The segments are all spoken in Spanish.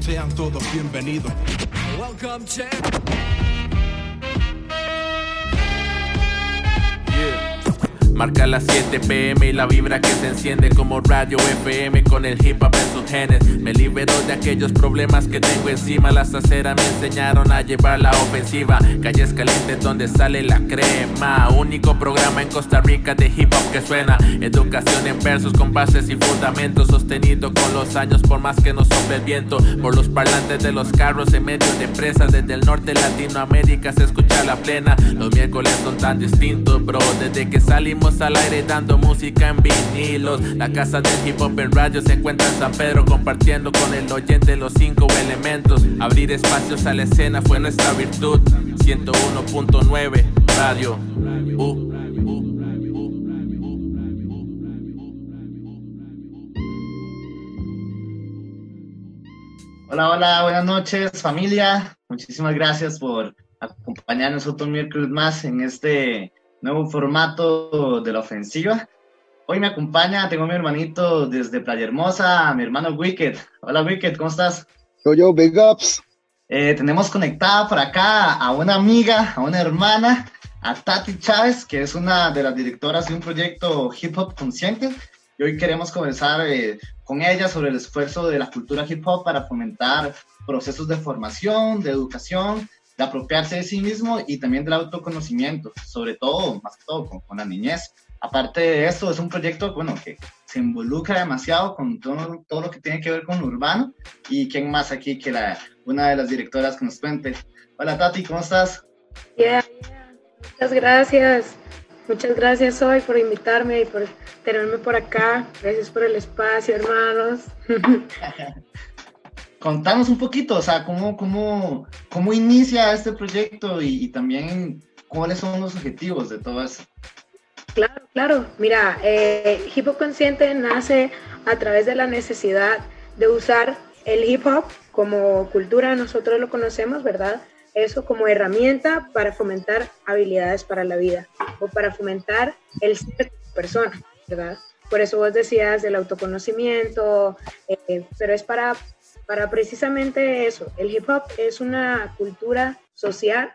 sean todos bienvenidos. Welcome, Marca las 7 pm y la vibra que se enciende como radio FM con el hip hop en sus genes. Me libero de aquellos problemas que tengo encima. Las aceras me enseñaron a llevar la ofensiva. Calles calientes donde sale la crema. Único programa en Costa Rica de hip hop que suena. Educación en versos con bases y fundamentos. Sostenido con los años por más que nos sople el viento. Por los parlantes de los carros en medio de empresas. Desde el norte de Latinoamérica se escucha la plena. Los miércoles son tan distintos, bro. Desde que salimos al aire dando música en vinilos. La casa del hip hop en radio se encuentra en San Pedro compartiendo con el oyente los cinco elementos. Abrir espacios a la escena fue nuestra virtud. 101.9 Radio. Hola, hola, buenas noches familia. Muchísimas gracias por acompañarnos otro miércoles más en este nuevo formato de la ofensiva. Hoy me acompaña, tengo a mi hermanito desde Playa Hermosa, mi hermano Wicked. Hola Wicked, ¿cómo estás? Yo, yo, big ups. Eh, tenemos conectada por acá a una amiga, a una hermana, a Tati Chávez, que es una de las directoras de un proyecto Hip Hop Consciente. Y hoy queremos conversar eh, con ella sobre el esfuerzo de la cultura hip hop para fomentar procesos de formación, de educación de apropiarse de sí mismo y también del autoconocimiento, sobre todo, más que todo, con, la niñez. Aparte de esto, es un proyecto, bueno, que se involucra demasiado con todo, todo lo que tiene que ver con lo urbano. ¿Y quién más aquí que la, una de las directoras que nos cuente? Hola Tati, ¿cómo estás? Yeah, Muchas gracias. Muchas gracias hoy por invitarme y por tenerme por acá. Gracias por el espacio, hermanos. contanos un poquito, o sea, cómo, cómo, cómo inicia este proyecto y, también cuáles son los objetivos de todo eso. Claro, claro. Mira, eh, Hip Hop Consciente nace a través de la necesidad de usar el hip hop como cultura, nosotros lo conocemos, ¿verdad? Eso como herramienta para fomentar habilidades para la vida o para fomentar el ser persona, ¿verdad? Por eso vos decías del autoconocimiento, eh, pero es para para precisamente eso. El hip hop es una cultura social,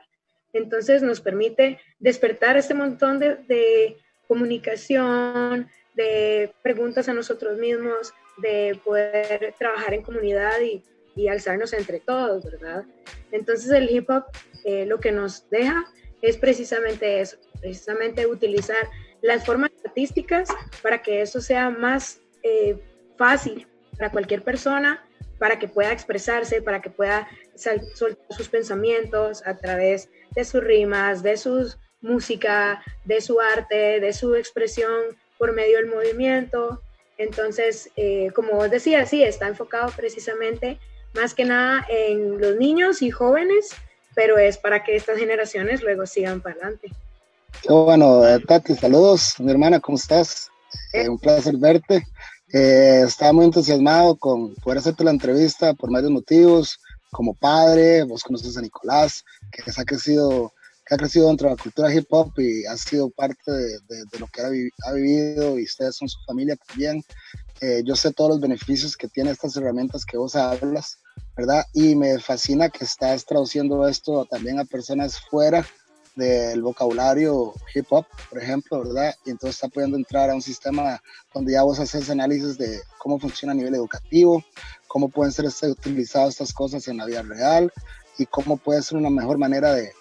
entonces nos permite despertar este montón de, comunicación, de preguntas a nosotros mismos, de poder trabajar en comunidad y, alzarnos entre todos, ¿verdad? Entonces el hip hop eh, lo que nos deja es precisamente eso, precisamente utilizar las formas artísticas para que eso sea más eh, fácil para cualquier persona para que pueda expresarse, para que pueda soltar sus pensamientos a través de sus rimas, de su música, de su arte, de su expresión por medio del movimiento. Entonces, eh, como vos decías, sí, está enfocado precisamente más que nada en los niños y jóvenes, pero es para que estas generaciones luego sigan para adelante. bueno, eh, Tati, saludos, mi hermana, ¿cómo estás? Eh, un placer verte. Eh, estaba muy entusiasmado con poder hacerte la entrevista por varios motivos, como padre, vos conoces a Nicolás, que ha crecido, que ha crecido dentro de la cultura hip hop y ha sido parte de, lo que ha, vivido y ustedes son su familia también. Eh, yo sé todos los beneficios que tiene estas herramientas que vos hablas, ¿verdad? Y me fascina que estás traduciendo esto también a personas fuera del vocabulario hip hop, por ejemplo, ¿verdad? Y entonces está pudiendo entrar a un sistema donde ya vos haces análisis de cómo funciona a nivel educativo, cómo pueden ser este, utilizadas estas cosas en la vida real y cómo puede ser una mejor manera de,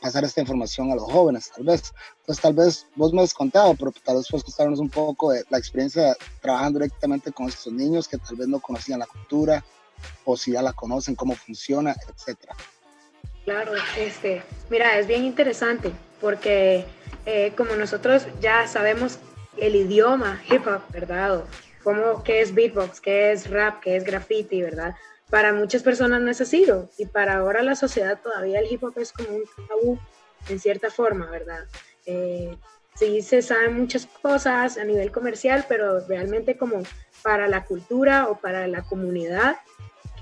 pasar esta información a los jóvenes, tal vez. Pues tal vez vos me has contado, pero tal vez puedes contarnos un poco de la experiencia trabajando directamente con estos niños que tal vez no conocían la cultura o si ya la conocen, cómo funciona, etcétera. Claro, este, mira, es bien interesante porque eh, como nosotros ya sabemos el idioma hip hop, ¿verdad? como qué es beatbox, qué es rap, qué es graffiti, ¿verdad? Para muchas personas no es así, y para ahora la sociedad todavía el hip hop es como un tabú en cierta forma, ¿verdad? Eh, sí se saben muchas cosas a nivel comercial, pero realmente como para la cultura o para la comunidad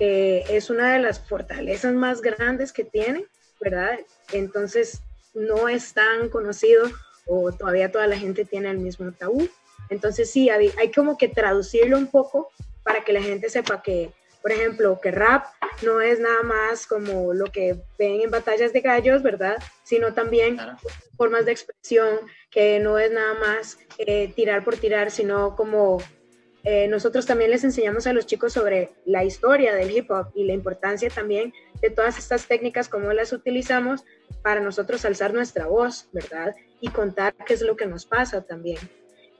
que es una de las fortalezas más grandes que tiene, ¿verdad? Entonces no es tan conocido o todavía toda la gente tiene el mismo tabú. Entonces sí, hay, como que traducirlo un poco para que la gente sepa que, por ejemplo, que rap no es nada más como lo que ven en batallas de gallos, ¿verdad? Sino también formas de expresión, que no es nada más eh, tirar por tirar, sino como eh, nosotros también les enseñamos a los chicos sobre la historia del hip hop y la importancia también de todas estas técnicas, cómo las utilizamos para nosotros alzar nuestra voz, ¿verdad? Y contar qué es lo que nos pasa también.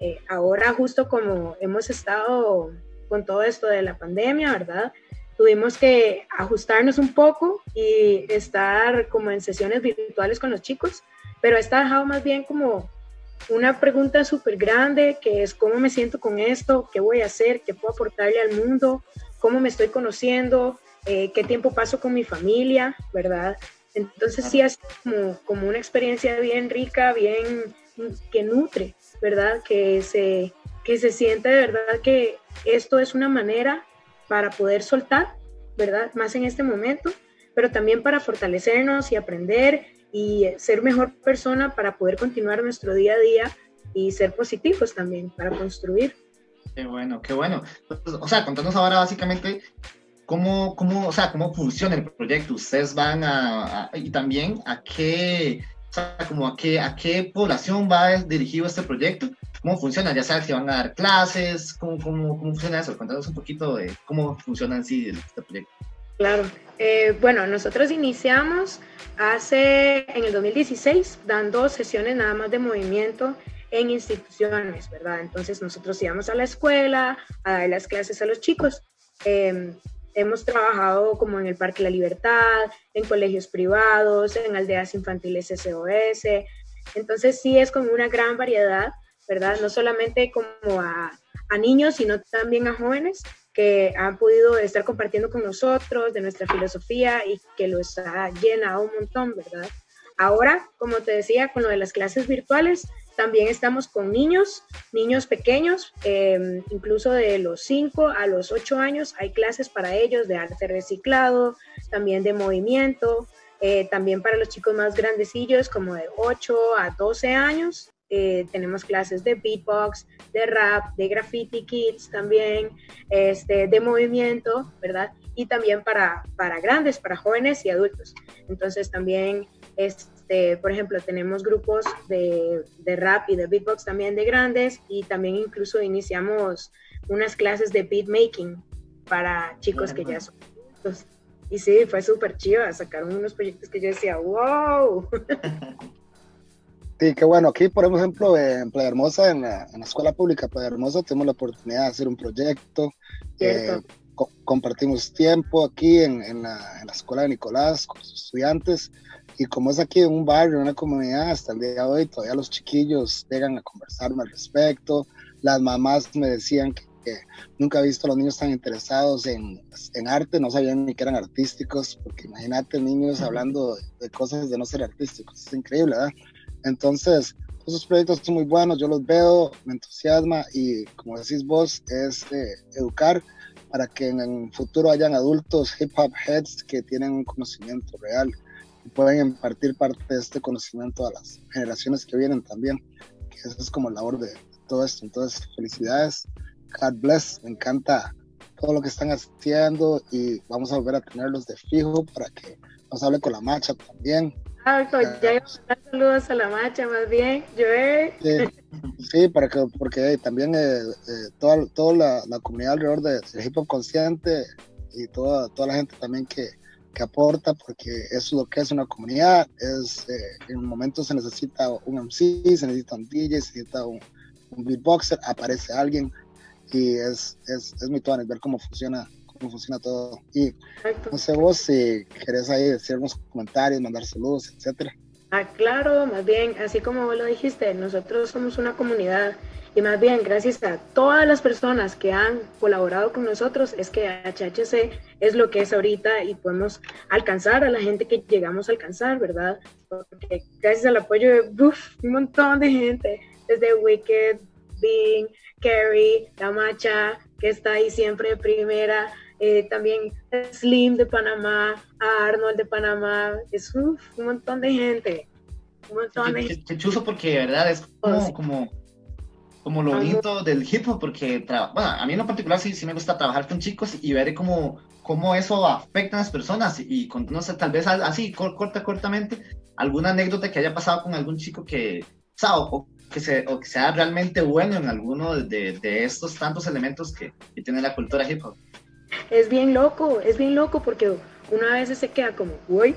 Eh, ahora justo como hemos estado con todo esto de la pandemia, ¿verdad? Tuvimos que ajustarnos un poco y estar como en sesiones virtuales con los chicos, pero está dejado más bien como una pregunta súper grande que es cómo me siento con esto, qué voy a hacer, qué puedo aportarle al mundo, cómo me estoy conociendo, eh, qué tiempo paso con mi familia, ¿verdad? Entonces sí es como, como una experiencia bien rica, bien que nutre, ¿verdad? Que se, que se siente de verdad que esto es una manera para poder soltar, ¿verdad? Más en este momento, pero también para fortalecernos y aprender y ser mejor persona para poder continuar nuestro día a día y ser positivos también para construir. Qué bueno, qué bueno. O sea, contanos ahora básicamente cómo, cómo, o sea, cómo funciona el proyecto. Ustedes van a, y también a qué, o sea, como a qué, a qué población va dirigido este proyecto. ¿Cómo funciona? Ya sabes si van a dar clases, ¿cómo, cómo, cómo funciona eso? Contanos un poquito de cómo funciona en sí este proyecto. Claro. Eh, bueno, nosotros iniciamos hace, en el 2016, dando sesiones nada más de movimiento en instituciones, ¿verdad? Entonces nosotros íbamos a la escuela a dar las clases a los chicos. Em, hemos trabajado como en el Parque La Libertad, en colegios privados, en aldeas infantiles SOS. Entonces sí es como una gran variedad, ¿verdad? No solamente como a, a niños, sino también a jóvenes que han podido estar compartiendo con nosotros de nuestra filosofía y que los ha llenado un montón, ¿verdad? Ahora, como te decía, con lo de las clases virtuales, también estamos con niños, niños pequeños, em, incluso de los 5 a los 8 años, hay clases para ellos de arte reciclado, también de movimiento, eh, también para los chicos más grandecillos, como de 8 a 12 años, eh, tenemos clases de beatbox, de rap, de graffiti kids también, este, de movimiento, ¿verdad? Y también para, para grandes, para jóvenes y adultos. Entonces también, este, por ejemplo, tenemos grupos de, de rap y de beatbox también de grandes y también incluso iniciamos unas clases de beatmaking para chicos que ya son adultos. Y sí, fue súper chido, sacaron unos proyectos que yo decía, wow. Sí, qué bueno. Aquí, por ejemplo, en Playa Hermosa, en la, escuela pública Playa Hermosa, tenemos la oportunidad de hacer un proyecto. Eh, compartimos tiempo aquí en, en, la, en, la, escuela de Nicolás con los estudiantes. Y como es aquí en un barrio, en una comunidad, hasta el día de hoy, todavía los chiquillos llegan a conversarme al respecto. Las mamás me decían que, nunca he visto a los niños tan interesados en, en, arte, no sabían ni que eran artísticos, porque imagínate niños hablando de, de cosas de no ser artísticos. Es increíble, ¿verdad? Entonces, esos proyectos son muy buenos, yo los veo, me entusiasma y como decís vos, es eh, educar para que en el futuro hayan adultos hip hop heads que tienen un conocimiento real y pueden impartir parte de este conocimiento a las generaciones que vienen también, eso es como la labor de todo esto. Entonces, felicidades, God bless, me encanta todo lo que están haciendo y vamos a volver a tenerlos de fijo para que nos hable con la marcha también Ah, pues saludos a la macha, más bien. Yo, Sí, para que, porque también eh, eh, toda, toda la, comunidad alrededor de, hip hop consciente y toda, toda la gente también que, que aporta, porque eso es lo que es una comunidad. Es, eh, en un momento se necesita un MC, se necesita un DJ, se necesita un, un beatboxer, aparece alguien y es, es, es muy ver cómo funciona cómo funciona todo. Y no sé vos si querés ahí decir unos comentarios, mandar saludos, etcétera. Ah, claro, más bien, así como vos lo dijiste, nosotros somos una comunidad y más bien gracias a todas las personas que han colaborado con nosotros es que HHC es lo que es ahorita y podemos alcanzar a la gente que llegamos a alcanzar, ¿verdad? Porque gracias al apoyo de un montón de gente, desde Wicked, Bing, Carrie, La Macha, que está ahí siempre primera, eh, también Slim de Panamá, Arnold de Panamá, es un montón de gente. Un montón de gente. Qué chuso porque de verdad es como, como, como lo bonito del hip hop, porque, bueno, a mí en lo particular sí, sí me gusta trabajar con chicos y ver cómo, cómo eso afecta a las personas y, con, no sé, tal vez así, corta, cortamente, alguna anécdota que haya pasado con algún chico que, o, que, se, o que sea realmente bueno en alguno de, de estos tantos elementos que, que, tiene la cultura hip hop. Es bien loco, es bien loco porque una vez se queda como, uy,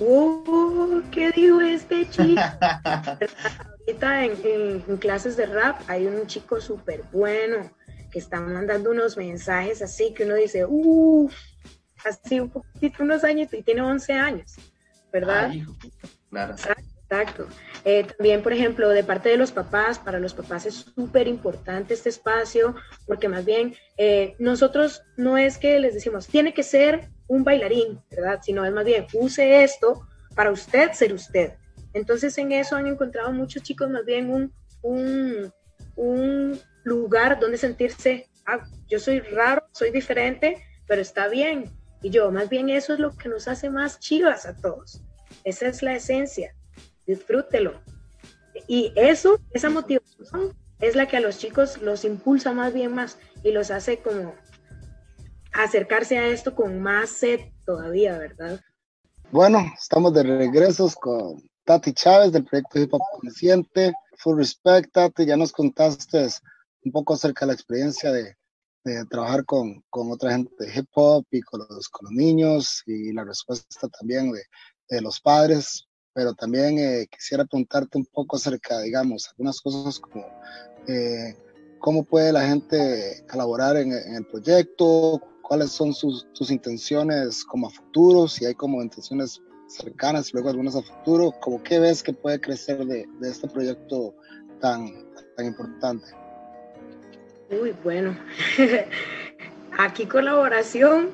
oh, ¿qué dijo este chico? Ahorita en, en, clases de rap hay un chico súper bueno que está mandando unos mensajes así que uno dice, uff, así un poquito, unos años y tiene 11 años, ¿verdad? claro. Exacto. Eh, también, por ejemplo, de parte de los papás, para los papás es súper importante este espacio, porque más bien eh, nosotros no es que les decimos, tiene que ser un bailarín, ¿verdad? Sino es más bien, use esto para usted ser usted. Entonces en eso han encontrado muchos chicos más bien un, un, un lugar donde sentirse, ah, yo soy raro, soy diferente, pero está bien. Y yo, más bien eso es lo que nos hace más chivas a todos. Esa es la esencia disfrútelo. Y eso, esa motivación es la que a los chicos los impulsa más bien más y los hace como acercarse a esto con más sed todavía, ¿verdad? Bueno, estamos de regresos con Tati Chávez del proyecto Hip Hop Consciente. Full respect, Tati, ya nos contaste un poco acerca de la experiencia de, de trabajar con, con, otra gente de hip hop y con los, con los niños y la respuesta también de, de los padres pero también eh, quisiera preguntarte un poco acerca, digamos, algunas cosas como eh, cómo puede la gente colaborar en, el proyecto, cuáles son sus, intenciones como a futuro, si hay como intenciones cercanas y luego algunas a futuro, como qué ves que puede crecer de, este proyecto tan, tan importante. Muy bueno. Aquí colaboración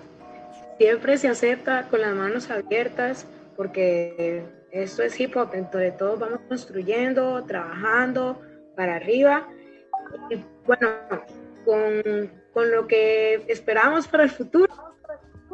siempre se acepta con las manos abiertas porque esto es hip hop, entonces todos vamos construyendo, trabajando para arriba. Y bueno, con, con lo que esperamos para el futuro,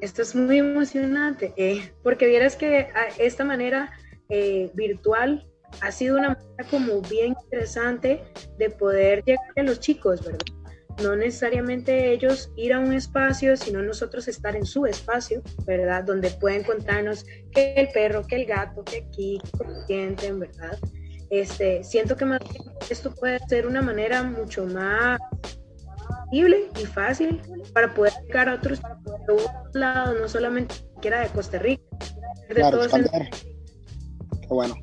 esto es muy emocionante, eh, porque vieras que esta manera eh, virtual ha sido una manera como bien interesante de poder llegar a los chicos, ¿verdad? No necesariamente ellos ir a un espacio, sino nosotros estar en su espacio, ¿verdad? Donde pueden contarnos que el perro, que el gato, que aquí, cómo sienten, ¿verdad? Este, siento que más esto puede ser una manera mucho más accesible y fácil para poder llegar a otros, lados, no solamente siquiera de Costa Rica. De claro, Qué bueno.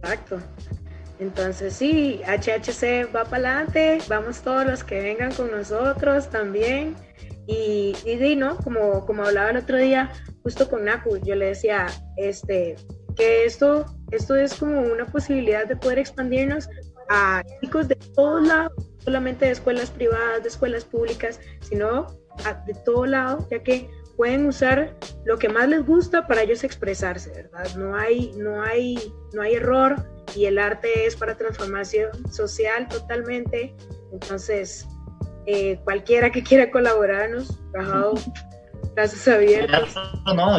Exacto. Entonces sí, HHC va para adelante, vamos todos los que vengan con nosotros también. Y, y, ¿no? Como, como hablaba el otro día, justo con Naku, yo le decía, este, que esto, esto es como una posibilidad de poder expandirnos a chicos de todos lados, solamente de escuelas privadas, de escuelas públicas, sino de todo lado, ya que pueden usar lo que más les gusta para ellos expresarse, ¿verdad? No hay, no hay, no hay error y el arte es para transformación social totalmente. Entonces, eh, cualquiera que quiera colaborarnos, bajado, gracias abiertas. No,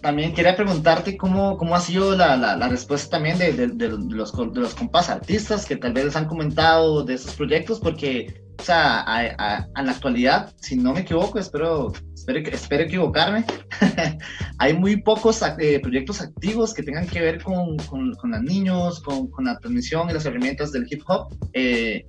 también quería preguntarte cómo, cómo ha sido la, la, respuesta también de, de, de, los, de los compas artistas que tal vez les han comentado de estos proyectos, porque o sea, a, la actualidad, si no me equivoco, espero, espero, espero equivocarme, hay muy pocos eh, proyectos activos que tengan que ver con, con, con los niños, con, con, la transmisión y las herramientas del hip hop eh,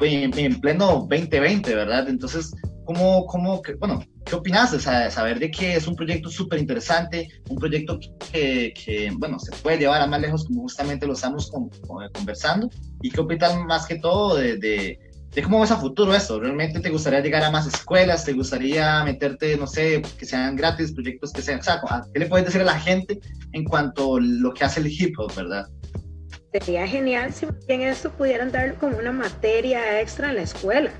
en, en, pleno 2020, ¿verdad? Entonces, ¿cómo, cómo que, bueno, qué opinas de saber de que es un proyecto súper interesante, un proyecto que, que, bueno, se puede llevar a más lejos como justamente lo estamos con, conversando? ¿Y qué opinas más que todo de, de de cómo ves a futuro esto. ¿Realmente te gustaría llegar a más escuelas? ¿Te gustaría meterte, no sé, que sean gratis, proyectos que sean... O sea, ¿qué le puedes decir a la gente en cuanto a lo que hace el hip hop, verdad? Sería genial si en esto pudieran dar como una materia extra en la escuela.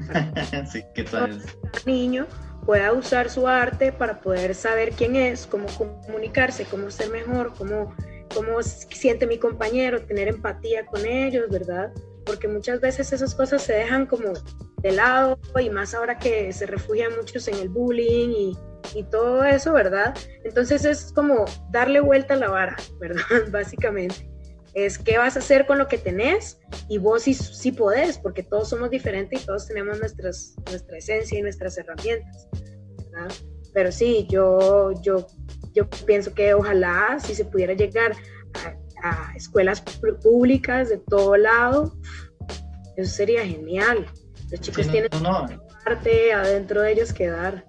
sí, ¿qué tal? Niño pueda usar su arte para poder saber quién es, cómo comunicarse, cómo ser mejor, cómo, cómo siente mi compañero, tener empatía con ellos, ¿verdad? Porque muchas veces esas cosas se dejan como de lado y más ahora que se refugian muchos en el bullying y, y todo eso, ¿verdad? Entonces es como darle vuelta a la vara, ¿verdad? Básicamente. es qué vas a hacer con lo que tenés y vos sí, sí podés, porque todos somos diferentes y todos tenemos nuestras, nuestra esencia y nuestras herramientas. Pero sí, yo, yo, yo pienso que ojalá si se pudiera llegar a, escuelas públicas de todo lado, eso sería genial. Los chicos tienen no, parte adentro de ellos que dar.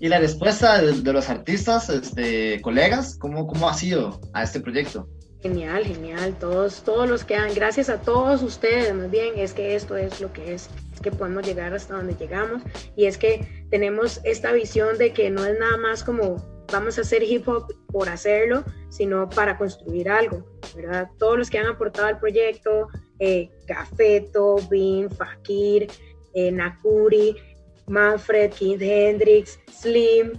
¿Y la respuesta de, los artistas, este, colegas, ¿cómo, cómo ha sido a este proyecto? Genial, genial. Todos, todos los que han, gracias a todos ustedes, más bien, es que esto es lo que es, es que podemos llegar hasta donde llegamos y es que tenemos esta visión de que no es nada más como vamos a hacer hip hop por hacerlo, sino para construir algo, ¿verdad? Todos los que han aportado al proyecto, eh, Cafeto, Bean, Fakir, eh, Nakuri, Manfred, Keith Hendrix, Slim,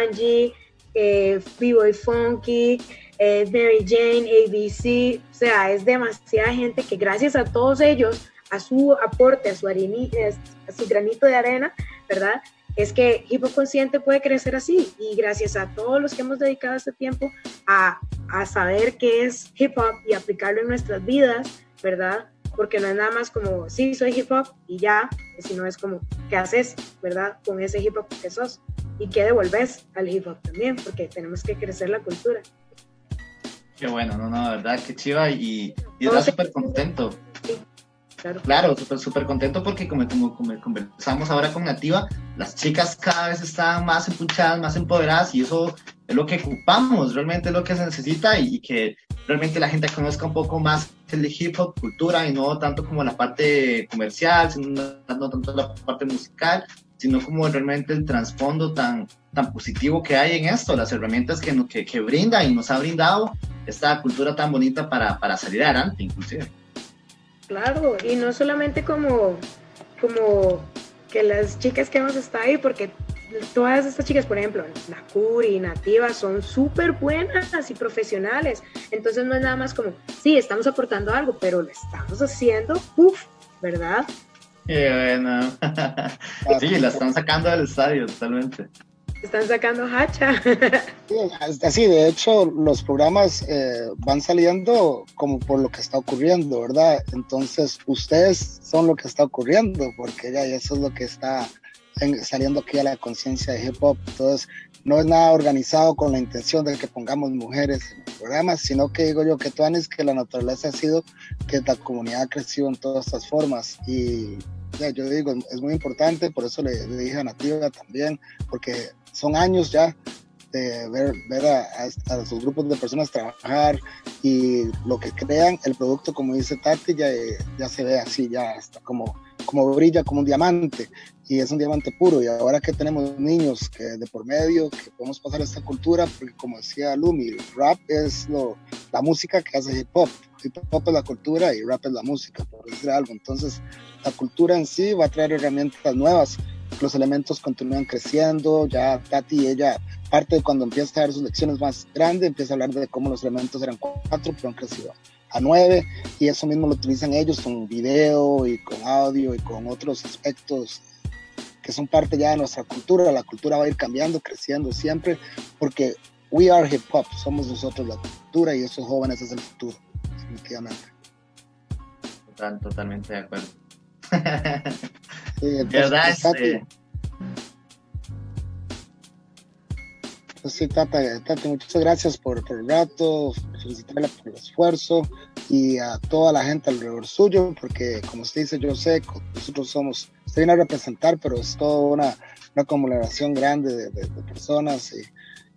Angie, eh, B-Boy Funky, eh, Mary Jane, ABC, o sea, es demasiada gente que gracias a todos ellos, a su aporte, a su, a su granito de arena, ¿verdad? Es que Hip Hop Consciente puede crecer así y gracias a todos los que hemos dedicado este tiempo a, a saber qué es hip hop y aplicarlo en nuestras vidas, ¿verdad? porque no es nada más como, sí, soy hip hop y ya, sino es como, ¿qué haces, verdad, con ese hip hop que sos? Y qué devolves al hip hop también, porque tenemos que crecer la cultura. Qué bueno, no, no, verdad, qué chiva y, y está súper contento. Claro, claro súper, súper contento porque como, como, como, conversamos ahora con Nativa, las chicas cada vez están más empuchadas, más empoderadas y eso es lo que ocupamos, realmente es lo que se necesita y, que realmente la gente conozca un poco más el hip hop, cultura y no tanto como la parte comercial, sino no tanto la parte musical, sino como realmente el trasfondo tan, tan positivo que hay en esto, las herramientas que, que, que brinda y nos ha brindado esta cultura tan bonita para, para salir adelante, inclusive. Claro, y no solamente como, como que las chicas que hemos estado ahí, porque todas estas chicas, por ejemplo, Nakuri, Nativa, son súper buenas y profesionales. Entonces no es nada más como, sí, estamos aportando algo, pero lo estamos haciendo, uff, ¿verdad? Qué bueno. sí, la están sacando del estadio totalmente. Están sacando hacha. así, de hecho, los programas eh, van saliendo como por lo que está ocurriendo, ¿verdad? Entonces, ustedes son lo que está ocurriendo, porque ya eso es lo que está saliendo aquí a la conciencia de hip hop. Entonces, no es nada organizado con la intención de que pongamos mujeres en el programa, sino que digo yo que tú es que la naturaleza ha sido que la comunidad ha crecido en todas estas formas. Y ya, yo digo, es muy importante, por eso le, dije a Nativa también, porque son años ya de ver, ver a, a, a, sus grupos de personas trabajar y lo que crean, el producto, como dice Tati, ya, ya se ve así, ya está como como brilla como un diamante y es un diamante puro. Y ahora que tenemos niños que de por medio que podemos pasar esta cultura porque como decía Lumi rap es lo, la música que hace hip hop. Hip hop es la cultura y rap es la música por decir algo. Entonces la cultura en sí va a traer herramientas nuevas los elementos continúan creciendo ya Tati ella parte de cuando empieza a dar sus lecciones más grandes empieza a hablar de cómo los elementos eran cuatro pero han crecido a 9 y eso mismo lo utilizan ellos con video y con audio y con otros aspectos que son parte ya de nuestra cultura. La cultura va a ir cambiando, creciendo siempre porque we are hip hop, somos nosotros la cultura y esos jóvenes es el futuro, definitivamente. totalmente de acuerdo. sí, ¿Verdad? Este, Pues sí, Tata, muchas gracias por, el rato, felicitarla por el esfuerzo y a toda la gente alrededor suyo, porque como usted dice, yo sé, nosotros somos, usted viene a representar, pero es toda una, una acumulación grande de, personas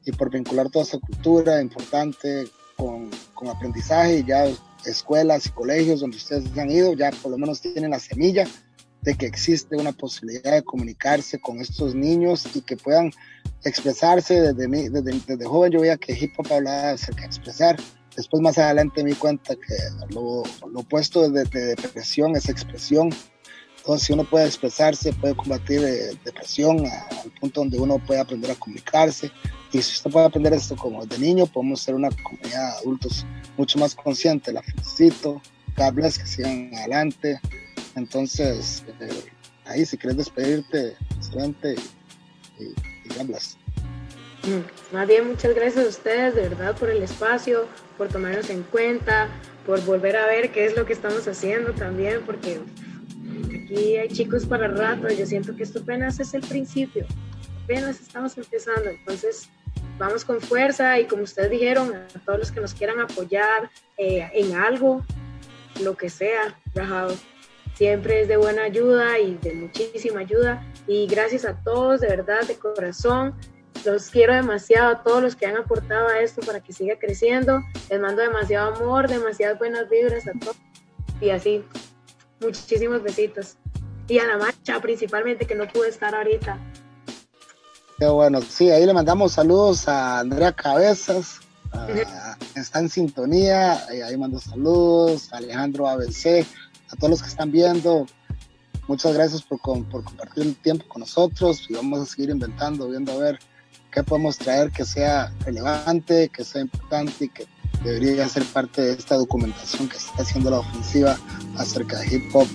y, por vincular toda esa cultura importante con, con aprendizaje y ya escuelas y colegios donde ustedes han ido, ya por lo menos tienen la semilla de que existe una posibilidad de comunicarse con estos niños y que puedan expresarse. Desde, mí, desde, desde joven yo veía que hip hop hablaba acerca de expresar. Después más adelante me di cuenta que lo, lo opuesto de, de, depresión es expresión. Entonces si uno puede expresarse, puede combatir eh, depresión al punto donde uno puede aprender a comunicarse. Y si usted puede aprender esto como de niño, podemos ser una comunidad de adultos mucho más consciente. La felicito. God bless, que sigan adelante. Entonces, eh, ahí si quieres despedirte, excelente y, y hablas. Mm, más bien, muchas gracias a ustedes, de verdad, por el espacio, por tomarnos en cuenta, por volver a ver qué es lo que estamos haciendo también, porque aquí hay chicos para rato. Yo siento que esto apenas es el principio, apenas estamos empezando. Entonces, vamos con fuerza y como ustedes dijeron, a todos los que nos quieran apoyar eh, en algo, lo que sea, Rajado, siempre es de buena ayuda y de muchísima ayuda. Y gracias a todos, de verdad, de corazón. Los quiero demasiado a todos los que han aportado a esto para que siga creciendo. Les mando demasiado amor, demasiadas buenas vibras a todos. Y así, muchísimos besitos. Y a la marcha principalmente, que no pude estar ahorita. Qué bueno, sí, ahí le mandamos saludos a Andrea Cabezas, está en sintonía, ahí mando saludos, a Alejandro ABC, a todos los que están viendo, muchas gracias por, por compartir el tiempo con nosotros y vamos a seguir inventando, viendo a ver qué podemos traer que sea relevante, que sea importante y que debería ser parte de esta documentación que está haciendo la ofensiva acerca de hip hop